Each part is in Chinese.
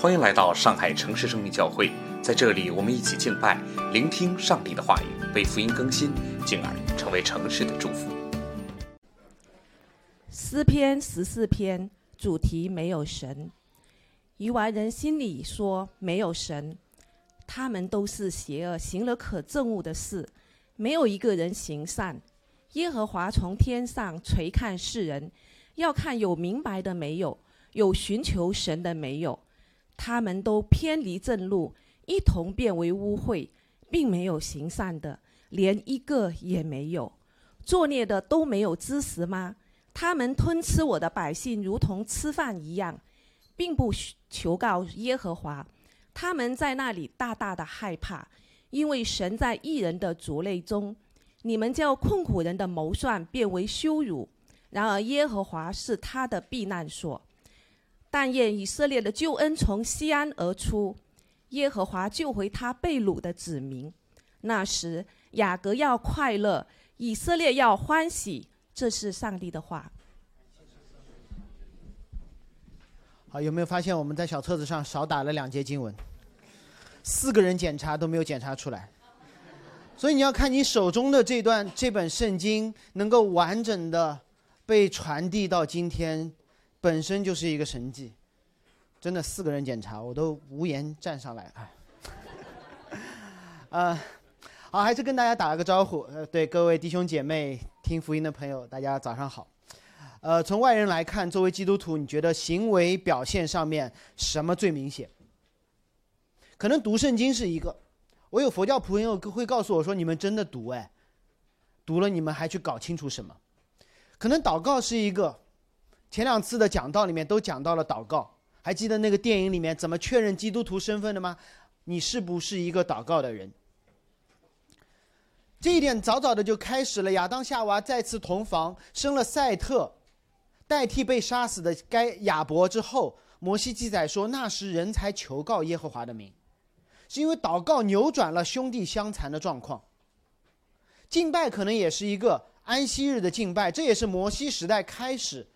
欢迎来到上海城市生命教会，在这里，我们一起敬拜，聆听上帝的话语，被福音更新，进而成为城市的祝福。诗篇十四篇主题没有神，愚顽人心里说没有神，他们都是邪恶，行了可憎恶的事，没有一个人行善。耶和华从天上垂看世人，要看有明白的没有，有寻求神的没有。他们都偏离正路，一同变为污秽，并没有行善的，连一个也没有。作孽的都没有知识吗？他们吞吃我的百姓，如同吃饭一样，并不求告耶和华。他们在那里大大的害怕，因为神在异人的族类中。你们叫困苦人的谋算变为羞辱，然而耶和华是他的避难所。但愿以色列的救恩从西安而出，耶和华救回他被掳的子民。那时雅各要快乐，以色列要欢喜。这是上帝的话。好，有没有发现我们在小册子上少打了两节经文？四个人检查都没有检查出来，所以你要看你手中的这段这本圣经能够完整的被传递到今天。本身就是一个神迹，真的四个人检查我都无言站上来啊。呃，好，还是跟大家打了个招呼。呃，对各位弟兄姐妹听福音的朋友，大家早上好。呃，从外人来看，作为基督徒，你觉得行为表现上面什么最明显？可能读圣经是一个。我有佛教朋友会告诉我说：“你们真的读哎，读了你们还去搞清楚什么？”可能祷告是一个。前两次的讲道里面都讲到了祷告，还记得那个电影里面怎么确认基督徒身份的吗？你是不是一个祷告的人？这一点早早的就开始了。亚当夏娃再次同房，生了赛特，代替被杀死的该亚伯之后，摩西记载说，那时人才求告耶和华的名，是因为祷告扭转了兄弟相残的状况。敬拜可能也是一个安息日的敬拜，这也是摩西时代开始。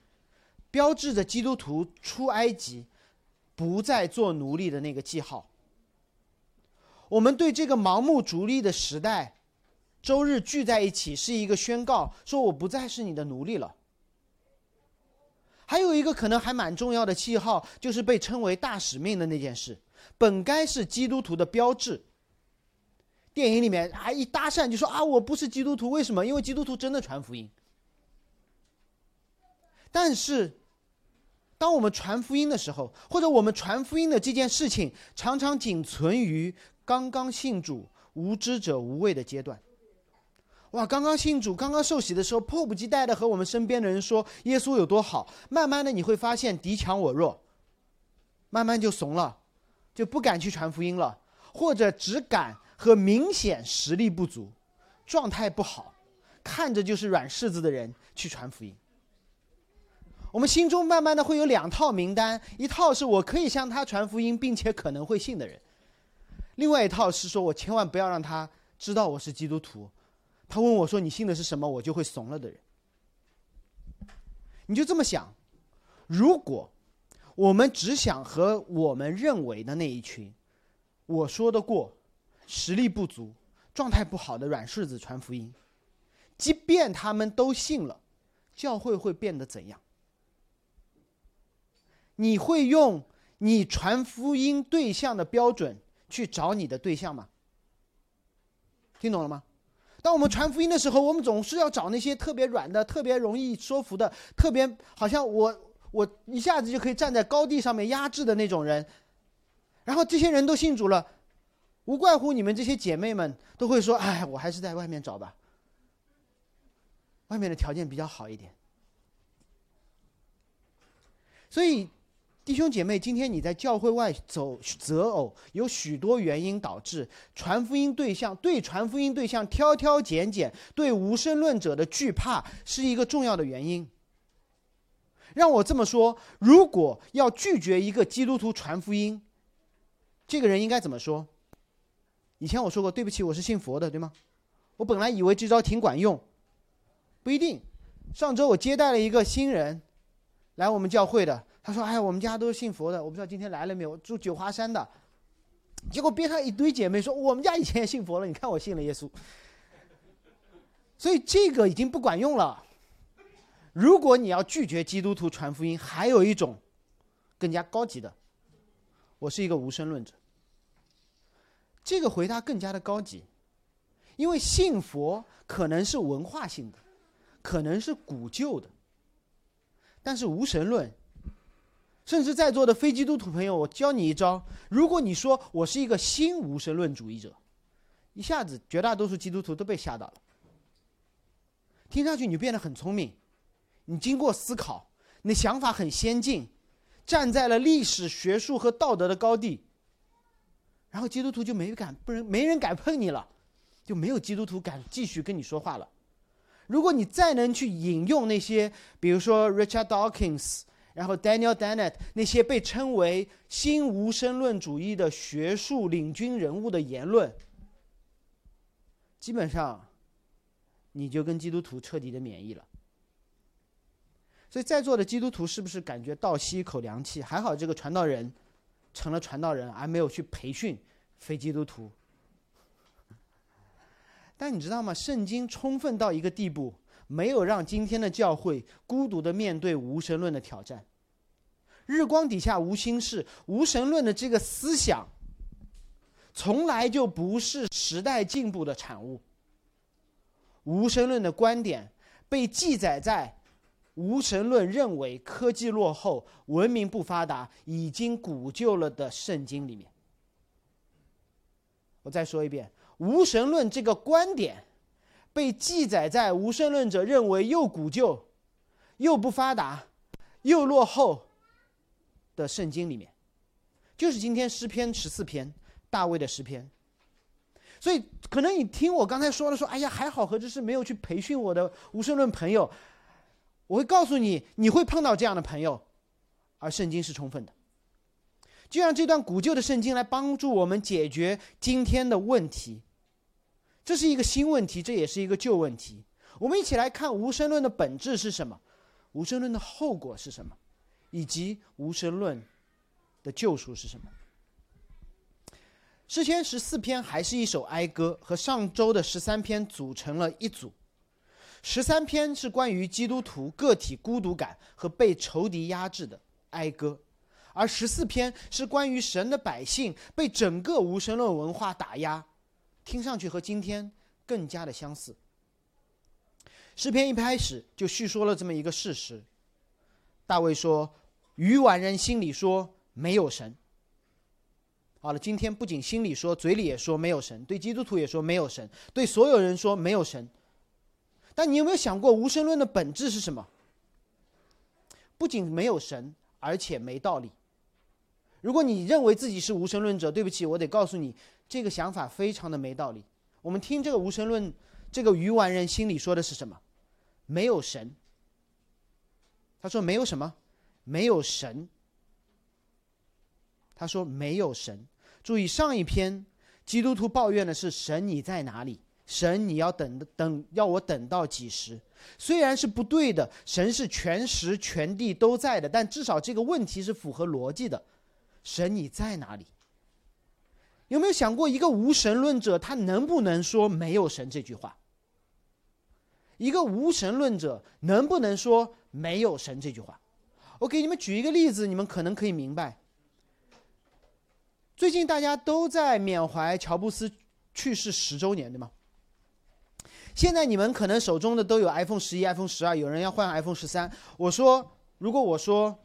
标志着基督徒出埃及，不再做奴隶的那个记号。我们对这个盲目逐利的时代，周日聚在一起是一个宣告，说我不再是你的奴隶了。还有一个可能还蛮重要的记号，就是被称为大使命的那件事，本该是基督徒的标志。电影里面还一搭讪就说啊，我不是基督徒，为什么？因为基督徒真的传福音。但是。当我们传福音的时候，或者我们传福音的这件事情，常常仅存于刚刚信主、无知者无畏的阶段。哇，刚刚信主、刚刚受洗的时候，迫不及待的和我们身边的人说耶稣有多好。慢慢的，你会发现敌强我弱，慢慢就怂了，就不敢去传福音了，或者只敢和明显实力不足、状态不好、看着就是软柿子的人去传福音。我们心中慢慢的会有两套名单，一套是我可以向他传福音，并且可能会信的人；另外一套是说我千万不要让他知道我是基督徒。他问我说你信的是什么，我就会怂了的人。你就这么想，如果我们只想和我们认为的那一群我说得过、实力不足、状态不好的软柿子传福音，即便他们都信了，教会会变得怎样？你会用你传福音对象的标准去找你的对象吗？听懂了吗？当我们传福音的时候，我们总是要找那些特别软的、特别容易说服的、特别好像我我一下子就可以站在高地上面压制的那种人。然后这些人都信主了，无怪乎你们这些姐妹们都会说：“哎，我还是在外面找吧，外面的条件比较好一点。”所以。弟兄姐妹，今天你在教会外走择偶，有许多原因导致传福音对象对传福音对象挑挑拣拣，对无神论者的惧怕是一个重要的原因。让我这么说，如果要拒绝一个基督徒传福音，这个人应该怎么说？以前我说过，对不起，我是信佛的，对吗？我本来以为这招挺管用，不一定。上周我接待了一个新人，来我们教会的。他说：“哎，我们家都是信佛的，我不知道今天来了没有，住九华山的。”结果边上一堆姐妹说：“我们家以前也信佛了，你看我信了耶稣。”所以这个已经不管用了。如果你要拒绝基督徒传福音，还有一种更加高级的，我是一个无神论者。这个回答更加的高级，因为信佛可能是文化性的，可能是古旧的，但是无神论。甚至在座的非基督徒朋友，我教你一招：如果你说我是一个新无神论主义者，一下子绝大多数基督徒都被吓到了。听上去你变得很聪明，你经过思考，你的想法很先进，站在了历史、学术和道德的高地，然后基督徒就没敢不人没人敢碰你了，就没有基督徒敢继续跟你说话了。如果你再能去引用那些，比如说 Richard Dawkins。然后，Daniel Dennett 那些被称为新无神论主义的学术领军人物的言论，基本上，你就跟基督徒彻底的免疫了。所以在座的基督徒是不是感觉倒吸一口凉气？还好这个传道人成了传道人，而没有去培训非基督徒。但你知道吗？圣经充分到一个地步。没有让今天的教会孤独的面对无神论的挑战。日光底下无心事，无神论的这个思想，从来就不是时代进步的产物。无神论的观点被记载在无神论认为科技落后、文明不发达、已经古旧了的圣经里面。我再说一遍，无神论这个观点。被记载在无神论者认为又古旧、又不发达、又落后的圣经里面，就是今天诗篇十四篇，大卫的诗篇。所以，可能你听我刚才说的说，哎呀，还好何知是没有去培训我的无神论朋友，我会告诉你，你会碰到这样的朋友，而圣经是充分的。就让这段古旧的圣经来帮助我们解决今天的问题。这是一个新问题，这也是一个旧问题。我们一起来看无神论的本质是什么，无神论的后果是什么，以及无神论的救赎是什么。诗篇十四篇还是一首哀歌，和上周的十三篇组成了一组。十三篇是关于基督徒个体孤独感和被仇敌压制的哀歌，而十四篇是关于神的百姓被整个无神论文化打压。听上去和今天更加的相似。诗篇一开始就叙说了这么一个事实：大卫说，愚顽人心里说没有神。好了，今天不仅心里说，嘴里也说没有神，对基督徒也说没有神，对所有人说没有神。但你有没有想过，无神论的本质是什么？不仅没有神，而且没道理。如果你认为自己是无神论者，对不起，我得告诉你。这个想法非常的没道理。我们听这个无神论，这个愚顽人心里说的是什么？没有神。他说没有什么，没有神。他说没有神。注意上一篇，基督徒抱怨的是神你在哪里？神你要等等要我等到几时？虽然是不对的，神是全时全地都在的，但至少这个问题是符合逻辑的。神你在哪里？有没有想过，一个无神论者他能不能说没有神这句话？一个无神论者能不能说没有神这句话？我给你们举一个例子，你们可能可以明白。最近大家都在缅怀乔布斯去世十周年，对吗？现在你们可能手中的都有 iPhone 十一、iPhone 十二，有人要换 iPhone 十三。我说，如果我说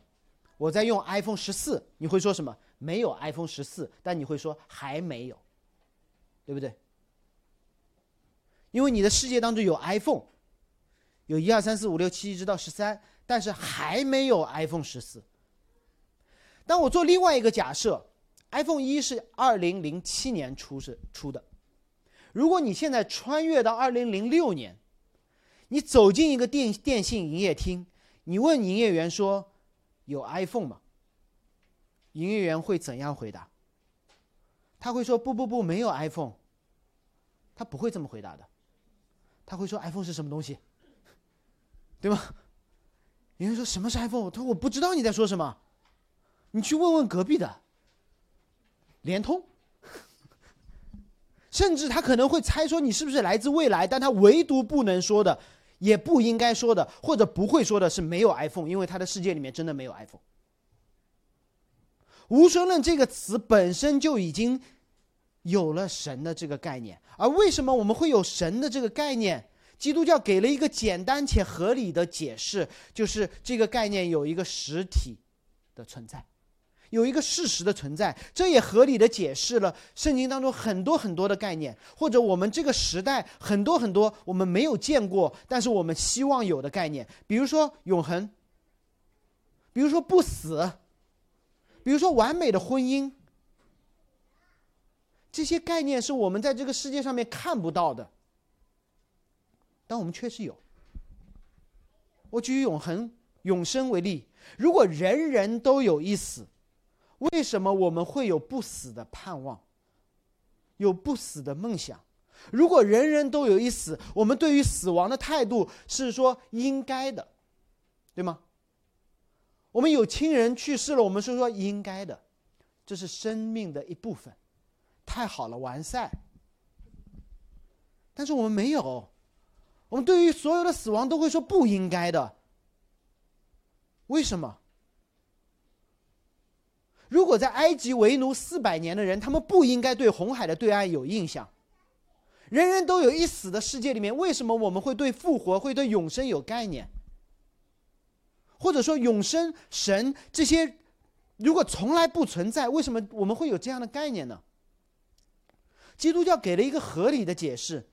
我在用 iPhone 十四，你会说什么？没有 iPhone 十四，但你会说还没有，对不对？因为你的世界当中有 iPhone，有一二三四五六七一直到十三，但是还没有 iPhone 十四。当我做另外一个假设，iPhone 一是二零零七年出是出的，如果你现在穿越到二零零六年，你走进一个电电信营业厅，你问营业员说有 iPhone 吗？营业员会怎样回答？他会说：“不不不，没有 iPhone。”他不会这么回答的。他会说：“iPhone 是什么东西？”对吗？营业员说什么是 iPhone？他说：“我不知道你在说什么。”你去问问隔壁的，联通，甚至他可能会猜说你是不是来自未来，但他唯独不能说的，也不应该说的，或者不会说的是没有 iPhone，因为他的世界里面真的没有 iPhone。无神论这个词本身就已经有了神的这个概念，而为什么我们会有神的这个概念？基督教给了一个简单且合理的解释，就是这个概念有一个实体的存在，有一个事实的存在，这也合理的解释了圣经当中很多很多的概念，或者我们这个时代很多很多我们没有见过，但是我们希望有的概念，比如说永恒，比如说不死，比如说完美的婚姻，这些概念是我们在这个世界上面看不到的。但我们确实有。我举永恒、永生为例，如果人人都有一死，为什么我们会有不死的盼望，有不死的梦想？如果人人都有一死，我们对于死亡的态度是说应该的，对吗？我们有亲人去世了，我们是说应该的，这是生命的一部分，太好了，完赛。但是我们没有。我们对于所有的死亡都会说不应该的。为什么？如果在埃及为奴四百年的人，他们不应该对红海的对岸有印象。人人都有一死的世界里面，为什么我们会对复活、会对永生有概念？或者说永生、神这些，如果从来不存在，为什么我们会有这样的概念呢？基督教给了一个合理的解释。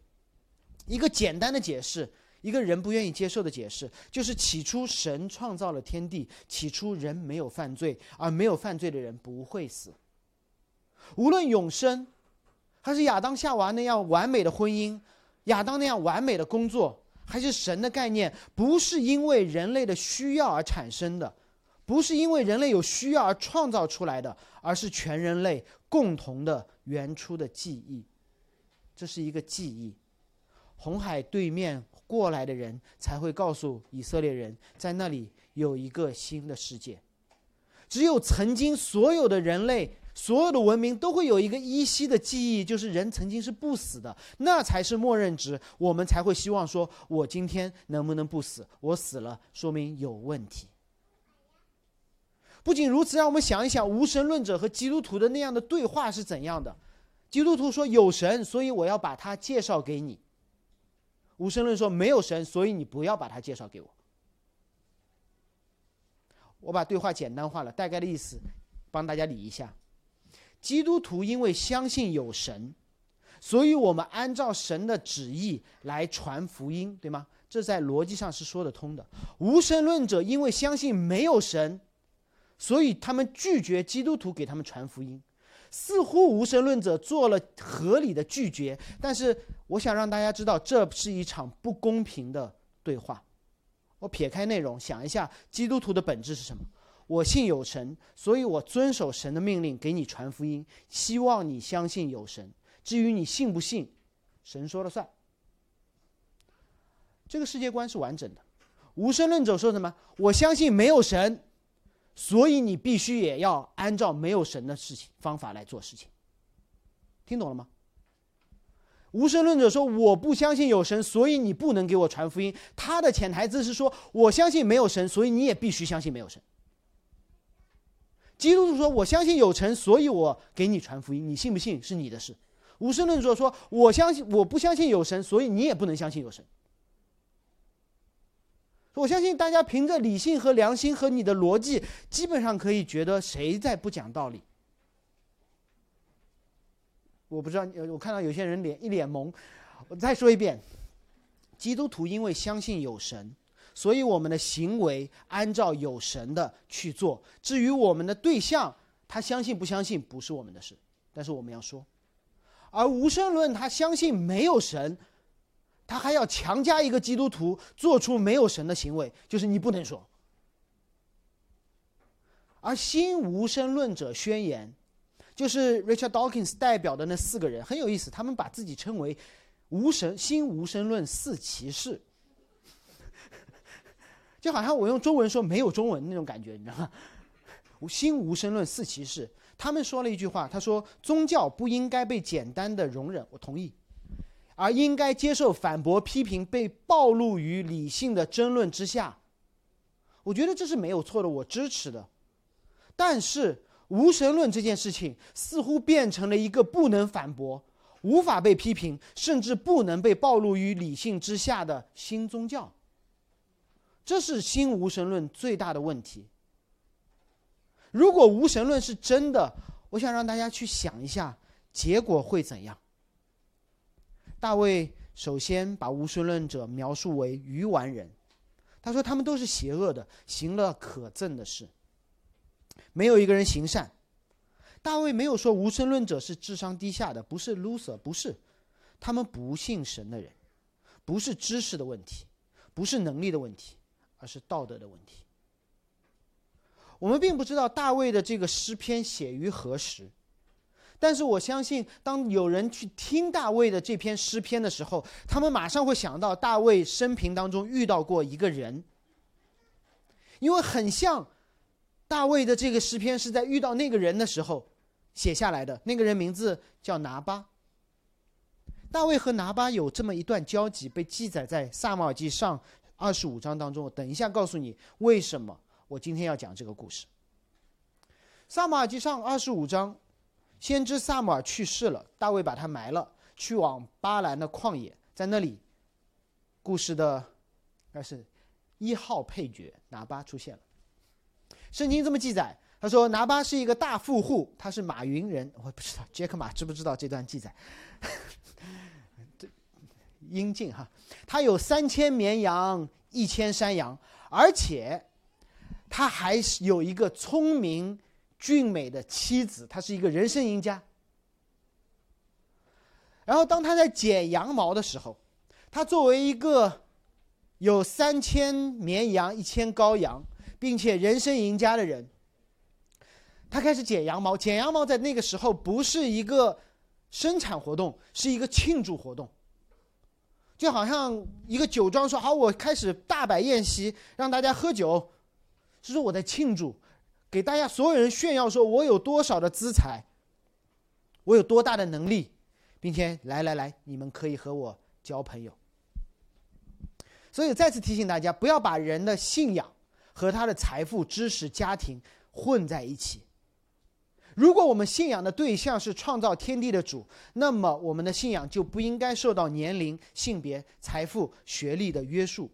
一个简单的解释，一个人不愿意接受的解释，就是起初神创造了天地，起初人没有犯罪，而没有犯罪的人不会死。无论永生，还是亚当夏娃那样完美的婚姻，亚当那样完美的工作，还是神的概念，不是因为人类的需要而产生的，不是因为人类有需要而创造出来的，而是全人类共同的原初的记忆。这是一个记忆。红海对面过来的人才会告诉以色列人，在那里有一个新的世界。只有曾经所有的人类、所有的文明都会有一个依稀的记忆，就是人曾经是不死的，那才是默认值。我们才会希望说，我今天能不能不死？我死了，说明有问题。不仅如此，让我们想一想，无神论者和基督徒的那样的对话是怎样的？基督徒说有神，所以我要把他介绍给你。无神论说没有神，所以你不要把他介绍给我。我把对话简单化了，大概的意思，帮大家理一下。基督徒因为相信有神，所以我们按照神的旨意来传福音，对吗？这在逻辑上是说得通的。无神论者因为相信没有神，所以他们拒绝基督徒给他们传福音。似乎无神论者做了合理的拒绝，但是我想让大家知道，这是一场不公平的对话。我撇开内容，想一下，基督徒的本质是什么？我信有神，所以我遵守神的命令，给你传福音，希望你相信有神。至于你信不信，神说了算。这个世界观是完整的。无神论者说什么？我相信没有神。所以你必须也要按照没有神的事情方法来做事情，听懂了吗？无神论者说我不相信有神，所以你不能给我传福音。他的潜台词是说我相信没有神，所以你也必须相信没有神。基督徒说我相信有神，所以我给你传福音，你信不信是你的事。无神论者说我相信我不相信有神，所以你也不能相信有神。我相信大家凭着理性和良心和你的逻辑，基本上可以觉得谁在不讲道理。我不知道，我看到有些人脸一脸懵。我再说一遍：基督徒因为相信有神，所以我们的行为按照有神的去做。至于我们的对象，他相信不相信不是我们的事，但是我们要说。而无神论他相信没有神。他还要强加一个基督徒做出没有神的行为，就是你不能说。而新无神论者宣言，就是 Richard Dawkins 代表的那四个人很有意思，他们把自己称为无神新无神论四骑士，就好像我用中文说没有中文那种感觉，你知道吗？新无神论四骑士，他们说了一句话，他说宗教不应该被简单的容忍，我同意，而应该接受反驳、批评，被暴露于理性的争论之下。我觉得这是没有错的，我支持的。但是无神论这件事情似乎变成了一个不能反驳、无法被批评，甚至不能被暴露于理性之下的新宗教。这是新无神论最大的问题。如果无神论是真的，我想让大家去想一下，结果会怎样？大卫首先把无神论者描述为愚顽人，他说他们都是邪恶的，行了可憎的事，没有一个人行善。大卫没有说无神论者是智商低下的，不是 loser，不是，他们不信神的人，不是知识的问题，不是能力的问题，而是道德的问题。我们并不知道大卫的这个诗篇写于何时，但是我相信，当有人去听大卫的这篇诗篇的时候，他们马上会想到大卫生平当中遇到过一个人，因为很像大卫的这个诗篇是在遇到那个人的时候写下来的。那个人名字叫拿巴。大卫和拿巴有这么一段交集，被记载在撒母耳记上二十五章当中。我等一下告诉你为什么。我今天要讲这个故事。萨马尔记上二十五章，先知萨姆尔去世了，大卫把他埋了，去往巴兰的旷野，在那里，故事的该是一号配角拿巴出现了。圣经这么记载，他说拿巴是一个大富户，他是马云人，我不知道杰克马知不知道这段记载？英俊哈，他有三千绵羊，一千山羊，而且。他还是有一个聪明俊美的妻子，他是一个人生赢家。然后，当他在剪羊毛的时候，他作为一个有三千绵羊、一千羔羊，并且人生赢家的人，他开始剪羊毛。剪羊毛在那个时候不是一个生产活动，是一个庆祝活动，就好像一个酒庄说：“好，我开始大摆宴席，让大家喝酒。”是说我在庆祝，给大家所有人炫耀，说我有多少的资财，我有多大的能力，并且来来来，你们可以和我交朋友。所以再次提醒大家，不要把人的信仰和他的财富、知识、家庭混在一起。如果我们信仰的对象是创造天地的主，那么我们的信仰就不应该受到年龄、性别、财富、学历的约束。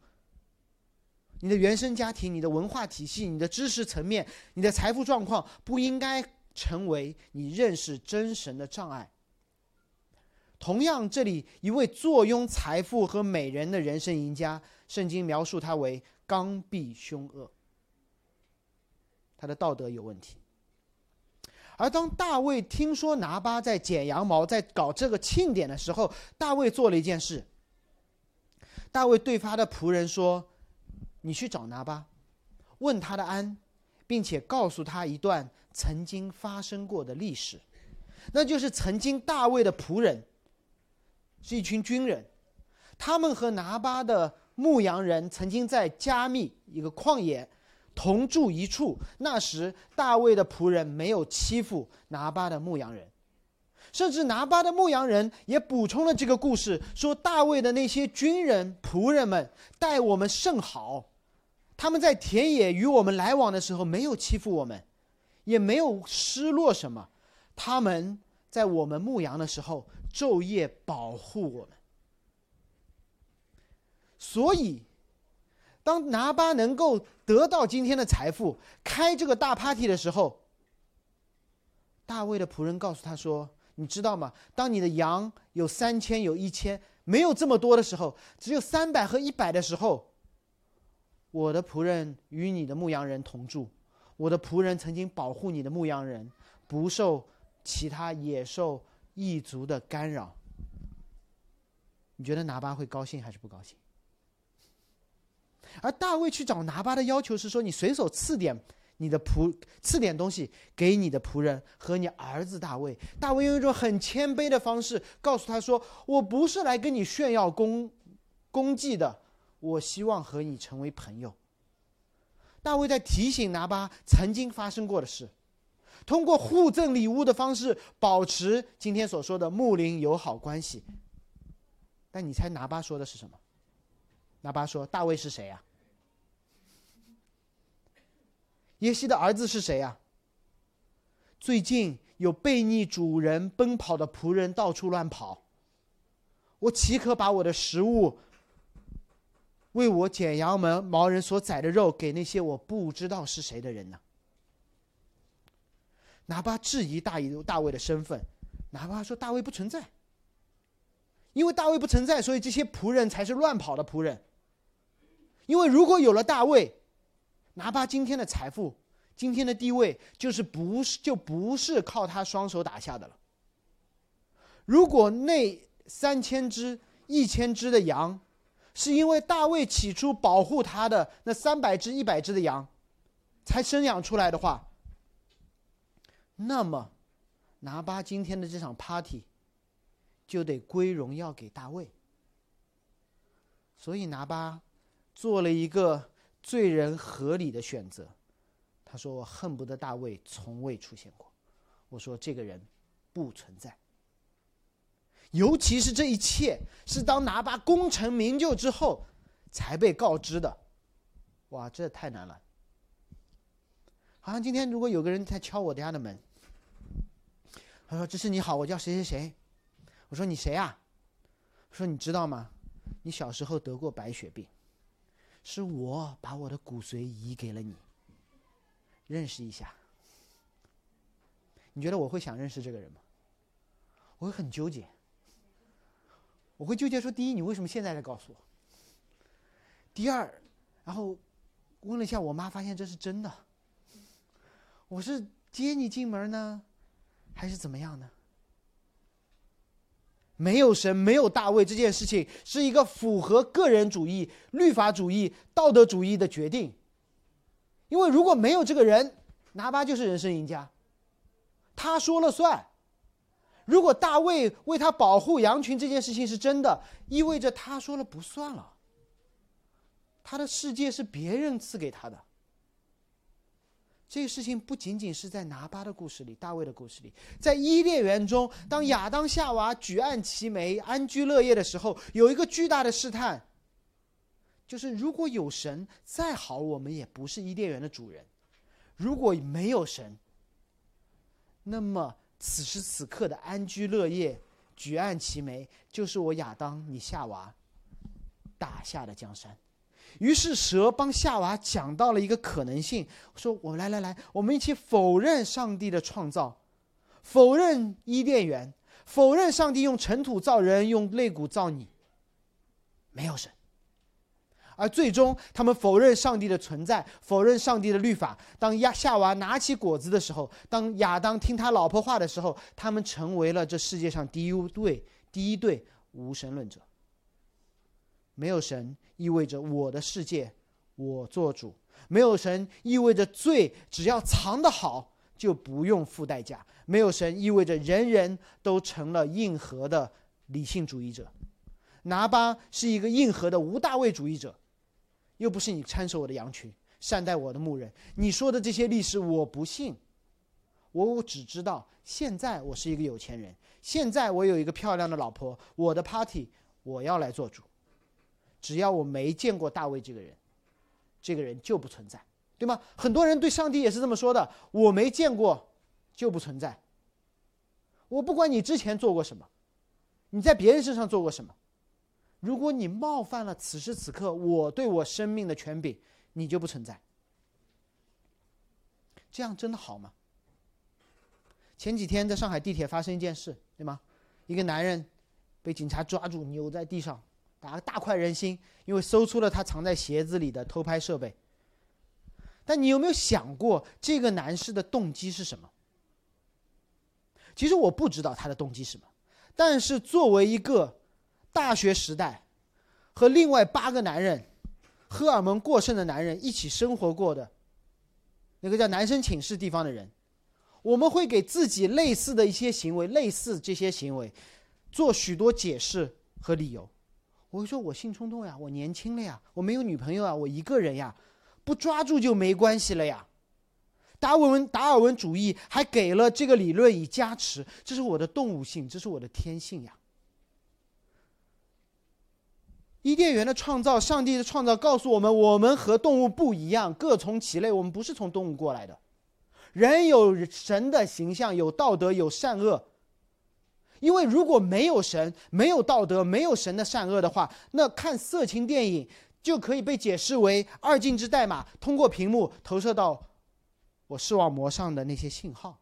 你的原生家庭、你的文化体系、你的知识层面、你的财富状况，不应该成为你认识真神的障碍。同样，这里一位坐拥财富和美人的人生赢家，圣经描述他为刚愎凶恶，他的道德有问题。而当大卫听说拿巴在剪羊毛、在搞这个庆典的时候，大卫做了一件事。大卫对他的仆人说。你去找拿巴，问他的安，并且告诉他一段曾经发生过的历史，那就是曾经大卫的仆人是一群军人，他们和拿巴的牧羊人曾经在加密一个旷野同住一处。那时大卫的仆人没有欺负拿巴的牧羊人，甚至拿巴的牧羊人也补充了这个故事，说大卫的那些军人仆人们待我们甚好。他们在田野与我们来往的时候，没有欺负我们，也没有失落什么。他们在我们牧羊的时候，昼夜保护我们。所以，当拿巴能够得到今天的财富，开这个大 party 的时候，大卫的仆人告诉他说：“你知道吗？当你的羊有三千、有一千，没有这么多的时候，只有三百和一百的时候。”我的仆人与你的牧羊人同住，我的仆人曾经保护你的牧羊人，不受其他野兽异族的干扰。你觉得拿巴会高兴还是不高兴？而大卫去找拿巴的要求是说：你随手赐点你的仆，赐点东西给你的仆人和你儿子大卫。大卫用一种很谦卑的方式告诉他说：我不是来跟你炫耀功功绩的。我希望和你成为朋友。大卫在提醒拿巴曾经发生过的事，通过互赠礼物的方式保持今天所说的睦邻友好关系。但你猜拿巴说的是什么？拿巴说：“大卫是谁呀？耶西的儿子是谁呀？最近有背逆主人奔跑的仆人到处乱跑，我岂可把我的食物？”为我剪羊门毛人所宰的肉给那些我不知道是谁的人呢？拿巴质疑大卫大卫的身份，拿巴说大卫不存在，因为大卫不存在，所以这些仆人才是乱跑的仆人。因为如果有了大卫，拿巴今天的财富、今天的地位，就是不是就不是靠他双手打下的了。如果那三千只、一千只的羊，是因为大卫起初保护他的那三百只、一百只的羊，才生养出来的话，那么拿巴今天的这场 party 就得归荣耀给大卫。所以拿巴做了一个罪人合理的选择，他说：“我恨不得大卫从未出现过。”我说：“这个人不存在。”尤其是这一切是当拿巴功成名就之后才被告知的，哇，这太难了。好像今天如果有个人在敲我家的门，他说：“这是你好，我叫谁谁谁。”我说：“你谁啊？”说：“你知道吗？你小时候得过白血病，是我把我的骨髓移给了你，认识一下。”你觉得我会想认识这个人吗？我会很纠结。我会纠结说：第一，你为什么现在才告诉我？第二，然后问了一下我妈，发现这是真的。我是接你进门呢，还是怎么样呢？没有神，没有大卫，这件事情是一个符合个人主义、律法主义、道德主义的决定。因为如果没有这个人，拿巴就是人生赢家，他说了算。如果大卫为他保护羊群这件事情是真的，意味着他说了不算了。他的世界是别人赐给他的。这个事情不仅仅是在拿巴的故事里，大卫的故事里，在伊甸园中，当亚当夏娃举案齐眉、安居乐业的时候，有一个巨大的试探，就是如果有神，再好我们也不是伊甸园的主人；如果没有神，那么。此时此刻的安居乐业、举案齐眉，就是我亚当、你夏娃打下的江山。于是蛇帮夏娃讲到了一个可能性，说：“我来来来，我们一起否认上帝的创造，否认伊甸园，否认上帝用尘土造人，用肋骨造你，没有神。”而最终，他们否认上帝的存在，否认上帝的律法。当亚夏娃拿起果子的时候，当亚当听他老婆话的时候，他们成为了这世界上第一对第一对无神论者。没有神意味着我的世界我做主，没有神意味着罪只要藏得好就不用付代价，没有神意味着人人都成了硬核的理性主义者。拿巴是一个硬核的无大卫主义者。又不是你看守我的羊群，善待我的牧人。你说的这些历史我不信，我只知道现在我是一个有钱人，现在我有一个漂亮的老婆，我的 party 我要来做主。只要我没见过大卫这个人，这个人就不存在，对吗？很多人对上帝也是这么说的：我没见过，就不存在。我不管你之前做过什么，你在别人身上做过什么。如果你冒犯了此时此刻我对我生命的权柄，你就不存在。这样真的好吗？前几天在上海地铁发生一件事，对吗？一个男人被警察抓住，扭在地上，打大快人心，因为搜出了他藏在鞋子里的偷拍设备。但你有没有想过，这个男士的动机是什么？其实我不知道他的动机是什么，但是作为一个。大学时代，和另外八个男人，荷尔蒙过剩的男人一起生活过的，那个叫男生寝室地方的人，我们会给自己类似的一些行为，类似这些行为，做许多解释和理由。我会说，我性冲动呀，我年轻了呀，我没有女朋友啊，我一个人呀，不抓住就没关系了呀。达尔文达尔文主义还给了这个理论以加持，这是我的动物性，这是我的天性呀。伊甸园的创造，上帝的创造告诉我们，我们和动物不一样，各从其类，我们不是从动物过来的。人有神的形象，有道德，有善恶。因为如果没有神，没有道德，没有神的善恶的话，那看色情电影就可以被解释为二进制代码，通过屏幕投射到。我视网膜上的那些信号，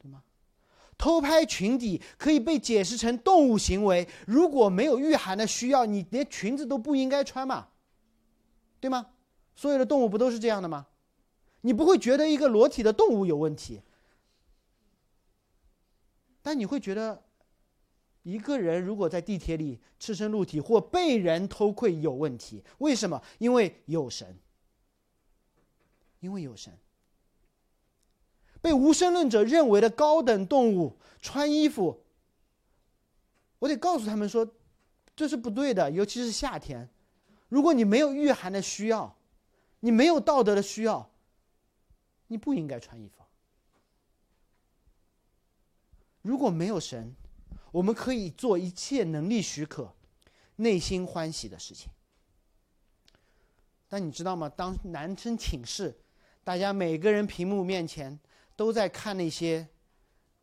对吗？偷拍裙底可以被解释成动物行为。如果没有御寒的需要，你连裙子都不应该穿嘛，对吗？所有的动物不都是这样的吗？你不会觉得一个裸体的动物有问题，但你会觉得一个人如果在地铁里赤身露体或被人偷窥有问题。为什么？因为有神，因为有神。被无神论者认为的高等动物穿衣服，我得告诉他们说，这是不对的。尤其是夏天，如果你没有御寒的需要，你没有道德的需要，你不应该穿衣服。如果没有神，我们可以做一切能力许可、内心欢喜的事情。但你知道吗？当男生寝室，大家每个人屏幕面前。都在看那些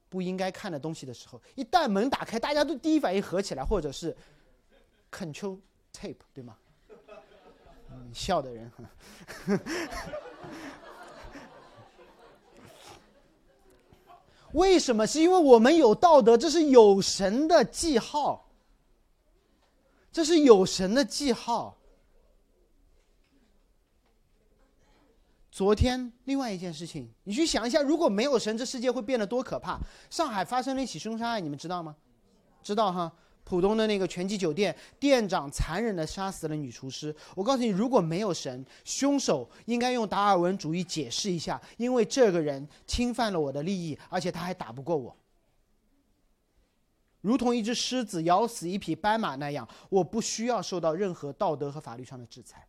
不应该看的东西的时候，一旦门打开，大家都第一反应合起来，或者是 Control Tape，对吗？笑的人，为什么？是因为我们有道德，这是有神的记号，这是有神的记号。昨天另外一件事情，你去想一下，如果没有神，这世界会变得多可怕？上海发生了一起凶杀案，你们知道吗？知道哈，浦东的那个全季酒店店长残忍的杀死了女厨师。我告诉你，如果没有神，凶手应该用达尔文主义解释一下，因为这个人侵犯了我的利益，而且他还打不过我，如同一只狮子咬死一匹斑马那样，我不需要受到任何道德和法律上的制裁。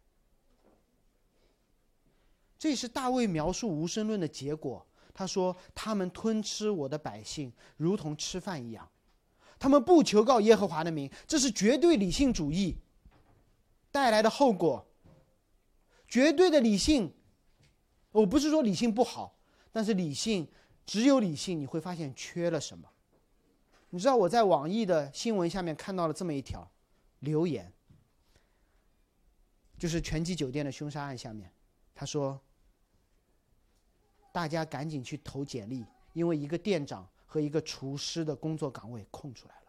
这是大卫描述无神论的结果。他说：“他们吞吃我的百姓，如同吃饭一样。他们不求告耶和华的名，这是绝对理性主义带来的后果。绝对的理性，我不是说理性不好，但是理性只有理性，你会发现缺了什么。你知道我在网易的新闻下面看到了这么一条留言，就是全季酒店的凶杀案下面，他说。”大家赶紧去投简历，因为一个店长和一个厨师的工作岗位空出来了。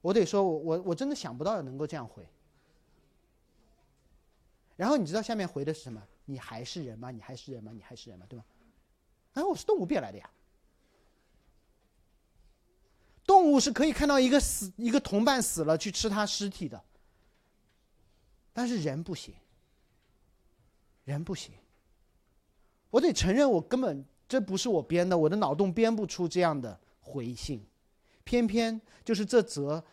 我得说，我我我真的想不到能够这样回。然后你知道下面回的是什么？你还是人吗？你还是人吗？你还是人吗？对吧？哎，我是动物变来的呀。动物是可以看到一个死一个同伴死了去吃他尸体的，但是人不行。人不行，我得承认，我根本这不是我编的，我的脑洞编不出这样的回信。偏偏就是这则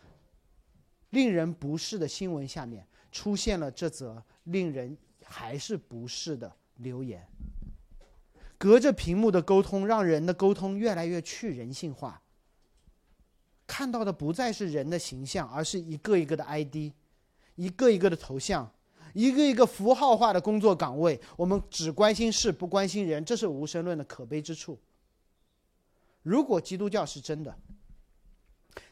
令人不适的新闻下面出现了这则令人还是不适的留言。隔着屏幕的沟通，让人的沟通越来越去人性化。看到的不再是人的形象，而是一个一个的 ID，一个一个的头像。一个一个符号化的工作岗位，我们只关心事不关心人，这是无神论的可悲之处。如果基督教是真的，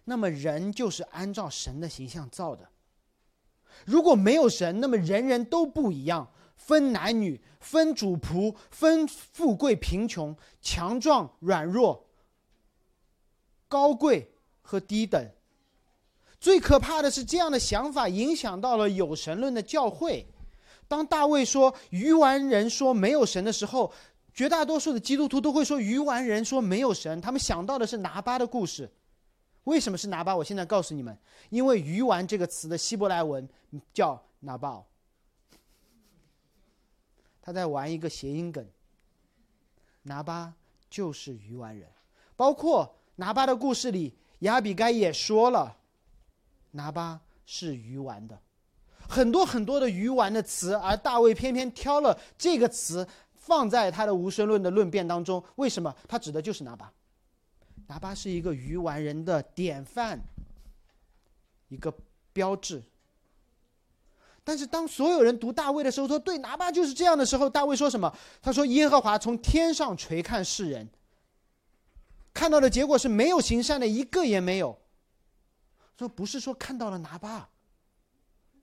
那么人就是按照神的形象造的；如果没有神，那么人人都不一样，分男女，分主仆，分富贵贫穷，强壮软弱，高贵和低等。最可怕的是，这样的想法影响到了有神论的教会。当大卫说“愚顽人说没有神”的时候，绝大多数的基督徒都会说“愚顽人说没有神”。他们想到的是拿巴的故事。为什么是拿巴？我现在告诉你们，因为“愚顽”这个词的希伯来文叫拿巴，他在玩一个谐音梗。拿巴就是愚顽人。包括拿巴的故事里，亚比该也说了。拿巴是鱼丸的，很多很多的鱼丸的词，而大卫偏偏挑了这个词放在他的无神论的论辩当中。为什么？他指的就是拿巴。拿巴是一个鱼丸人的典范，一个标志。但是当所有人读大卫的时候说对拿巴就是这样的时候，大卫说什么？他说耶和华从天上垂看世人，看到的结果是没有行善的一个也没有。说不是说看到了拿巴，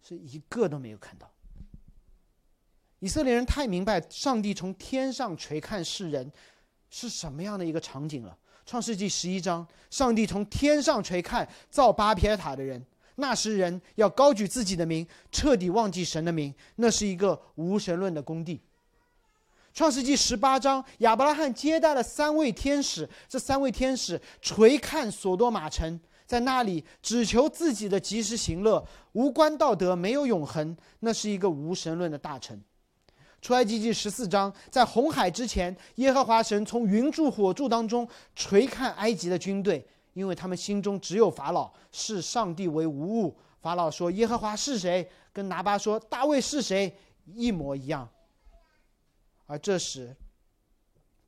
是一个都没有看到。以色列人太明白上帝从天上垂看世人是什么样的一个场景了。创世纪十一章，上帝从天上垂看造巴别塔的人。那时人要高举自己的名，彻底忘记神的名，那是一个无神论的工地。创世纪十八章，亚伯拉罕接待了三位天使，这三位天使垂看所多玛城，在那里只求自己的及时行乐，无关道德，没有永恒，那是一个无神论的大臣。出埃及记十四章，在红海之前，耶和华神从云柱火柱当中垂看埃及的军队。因为他们心中只有法老，视上帝为无物。法老说：“耶和华是谁？”跟拿巴说：“大卫是谁？”一模一样。而这时，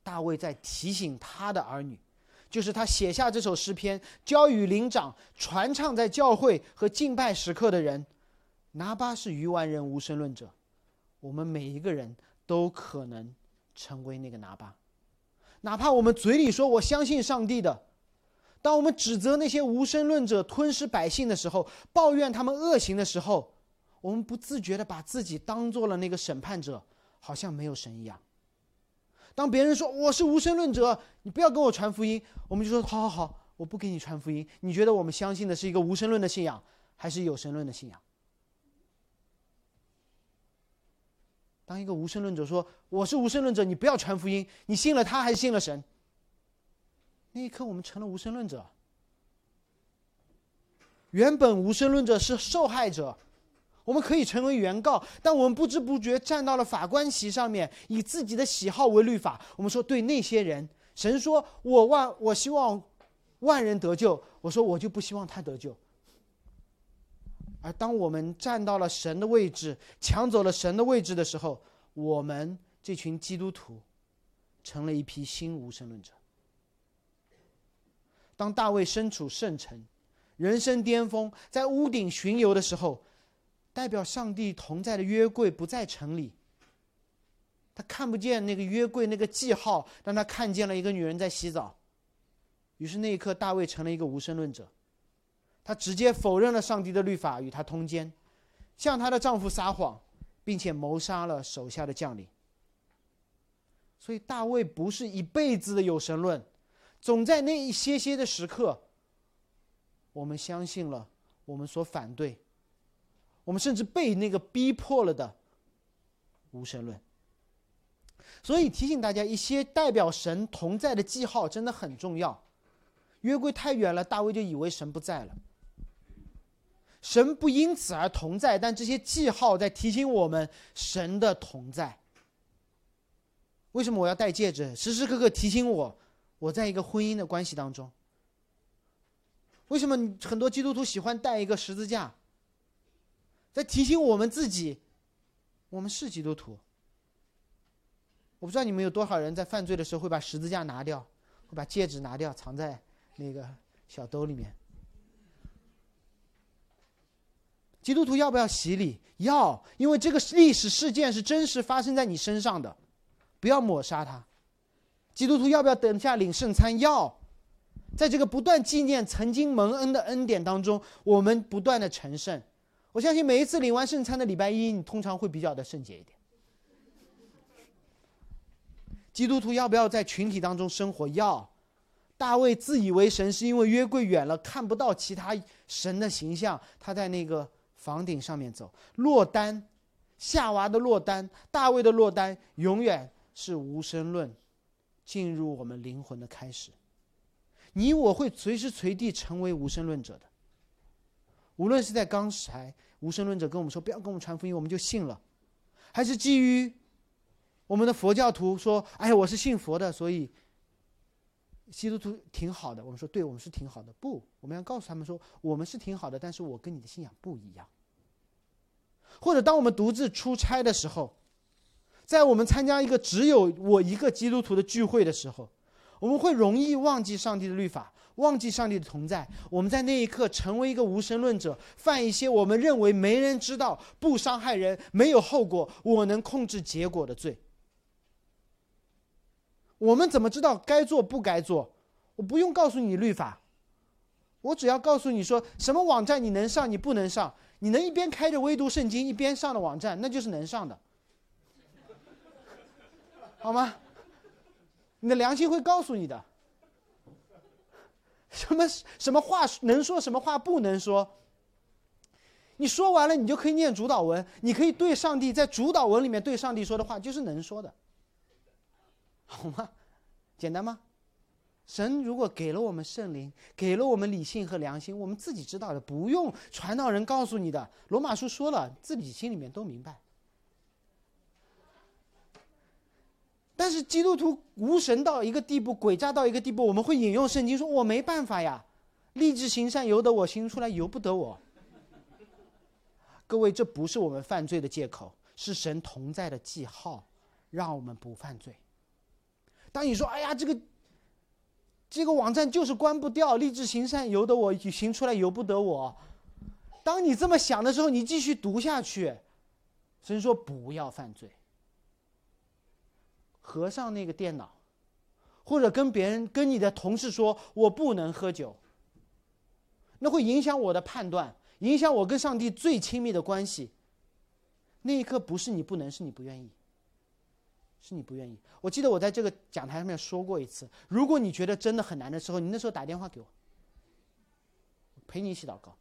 大卫在提醒他的儿女，就是他写下这首诗篇，交与灵长传唱在教会和敬拜时刻的人。拿巴是鱼丸人无神论者，我们每一个人都可能成为那个拿巴，哪怕我们嘴里说我相信上帝的。当我们指责那些无神论者吞噬百姓的时候，抱怨他们恶行的时候，我们不自觉的把自己当做了那个审判者，好像没有神一样。当别人说我是无神论者，你不要跟我传福音，我们就说好好好，我不给你传福音。你觉得我们相信的是一个无神论的信仰，还是有神论的信仰？当一个无神论者说我是无神论者，你不要传福音，你信了他还是信了神？那一刻，我们成了无神论者。原本无神论者是受害者，我们可以成为原告，但我们不知不觉站到了法官席上面，以自己的喜好为律法。我们说，对那些人，神说我万我希望万人得救，我说我就不希望他得救。而当我们站到了神的位置，抢走了神的位置的时候，我们这群基督徒成了一批新无神论者。当大卫身处圣城，人生巅峰，在屋顶巡游的时候，代表上帝同在的约柜不在城里。他看不见那个约柜那个记号，但他看见了一个女人在洗澡。于是那一刻，大卫成了一个无神论者，他直接否认了上帝的律法，与他通奸，向她的丈夫撒谎，并且谋杀了手下的将领。所以大卫不是一辈子的有神论。总在那一些些的时刻，我们相信了我们所反对，我们甚至被那个逼迫了的无神论。所以提醒大家，一些代表神同在的记号真的很重要。约柜太远了，大卫就以为神不在了。神不因此而同在，但这些记号在提醒我们神的同在。为什么我要戴戒指？时时刻刻提醒我。我在一个婚姻的关系当中，为什么很多基督徒喜欢戴一个十字架，在提醒我们自己，我们是基督徒。我不知道你们有多少人在犯罪的时候会把十字架拿掉，会把戒指拿掉，藏在那个小兜里面。基督徒要不要洗礼？要，因为这个历史事件是真实发生在你身上的，不要抹杀它。基督徒要不要等下领圣餐？要，在这个不断纪念曾经蒙恩的恩典当中，我们不断的成圣。我相信每一次领完圣餐的礼拜一，你通常会比较的圣洁一点。基督徒要不要在群体当中生活？要。大卫自以为神，是因为约柜远了，看不到其他神的形象，他在那个房顶上面走。落单，夏娃的落单，大卫的落单，永远是无神论。进入我们灵魂的开始，你我会随时随地成为无神论者的。无论是在刚才无神论者跟我们说不要跟我们传福音，我们就信了；还是基于我们的佛教徒说：“哎，我是信佛的，所以基督徒挺好的。”我们说：“对，我们是挺好的。”不，我们要告诉他们说：“我们是挺好的，但是我跟你的信仰不一样。”或者当我们独自出差的时候，在我们参加一个只有我一个基督徒的聚会的时候，我们会容易忘记上帝的律法，忘记上帝的同在。我们在那一刻成为一个无神论者，犯一些我们认为没人知道、不伤害人、没有后果、我能控制结果的罪。我们怎么知道该做不该做？我不用告诉你律法，我只要告诉你说什么网站你能上，你不能上。你能一边开着微读圣经一边上的网站，那就是能上的，好吗？你的良心会告诉你的。什么什么话能说，什么话不能说？你说完了，你就可以念主导文，你可以对上帝在主导文里面对上帝说的话，就是能说的，好吗？简单吗？神如果给了我们圣灵，给了我们理性和良心，我们自己知道的，不用传道人告诉你的。罗马书说了，自己心里面都明白。但是基督徒无神到一个地步，诡诈到一个地步，我们会引用圣经说：“我没办法呀，立志行善由得我行出来，由不得我。”各位，这不是我们犯罪的借口，是神同在的记号，让我们不犯罪。当你说：“哎呀，这个。”这个网站就是关不掉，立志行善由得我，行出来由不得我。当你这么想的时候，你继续读下去。神说不要犯罪。合上那个电脑，或者跟别人、跟你的同事说，我不能喝酒。那会影响我的判断，影响我跟上帝最亲密的关系。那一刻不是你不能，是你不愿意。是你不愿意。我记得我在这个讲台上面说过一次，如果你觉得真的很难的时候，你那时候打电话给我，陪你一起祷告。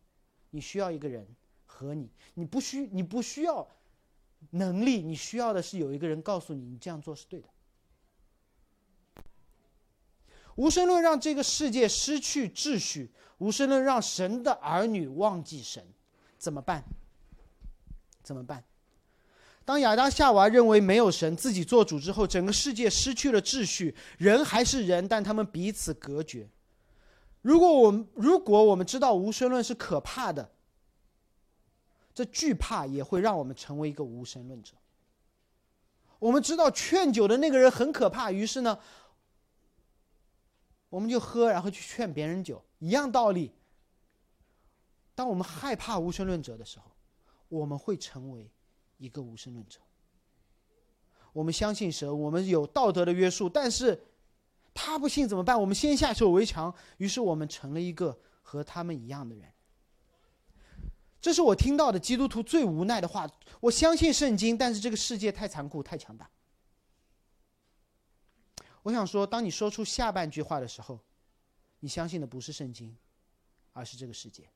你需要一个人和你，你不需你不需要能力，你需要的是有一个人告诉你，你这样做是对的。无神论让这个世界失去秩序，无神论让神的儿女忘记神，怎么办？怎么办？当亚当夏娃认为没有神，自己做主之后，整个世界失去了秩序，人还是人，但他们彼此隔绝。如果我们如果我们知道无神论是可怕的，这惧怕也会让我们成为一个无神论者。我们知道劝酒的那个人很可怕，于是呢，我们就喝，然后去劝别人酒，一样道理。当我们害怕无神论者的时候，我们会成为。一个无神论者，我们相信神，我们有道德的约束，但是他不信怎么办？我们先下手为强，于是我们成了一个和他们一样的人。这是我听到的基督徒最无奈的话。我相信圣经，但是这个世界太残酷，太强大。我想说，当你说出下半句话的时候，你相信的不是圣经，而是这个世界。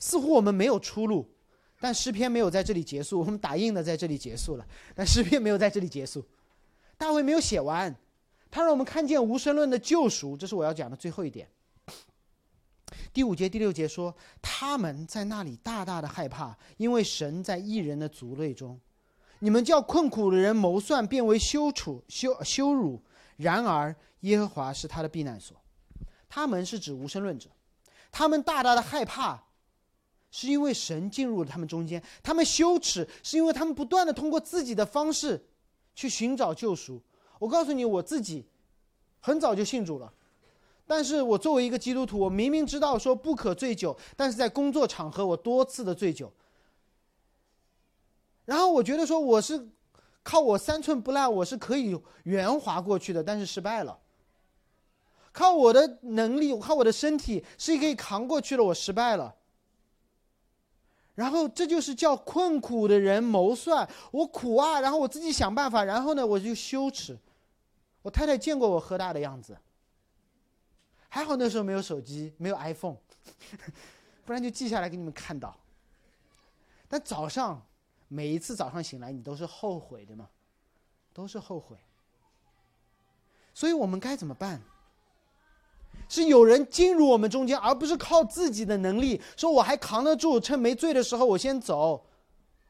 似乎我们没有出路。但诗篇没有在这里结束，我们打印的在这里结束了。但诗篇没有在这里结束，大卫没有写完，他让我们看见无神论的救赎，这是我要讲的最后一点。第五节、第六节说，他们在那里大大的害怕，因为神在异人的族类中。你们叫困苦的人谋算变为羞耻、羞羞辱，然而耶和华是他的避难所。他们是指无神论者，他们大大的害怕。是因为神进入了他们中间，他们羞耻，是因为他们不断的通过自己的方式去寻找救赎。我告诉你，我自己很早就信主了，但是我作为一个基督徒，我明明知道说不可醉酒，但是在工作场合我多次的醉酒。然后我觉得说我是靠我三寸不烂，我是可以圆滑过去的，但是失败了。靠我的能力，靠我的身体是可以扛过去的，我失败了。然后这就是叫困苦的人谋算，我苦啊，然后我自己想办法，然后呢我就羞耻。我太太见过我喝大的样子，还好那时候没有手机，没有 iPhone，不然就记下来给你们看到。但早上每一次早上醒来，你都是后悔的嘛，都是后悔。所以我们该怎么办？是有人进入我们中间，而不是靠自己的能力说我还扛得住，趁没醉的时候我先走，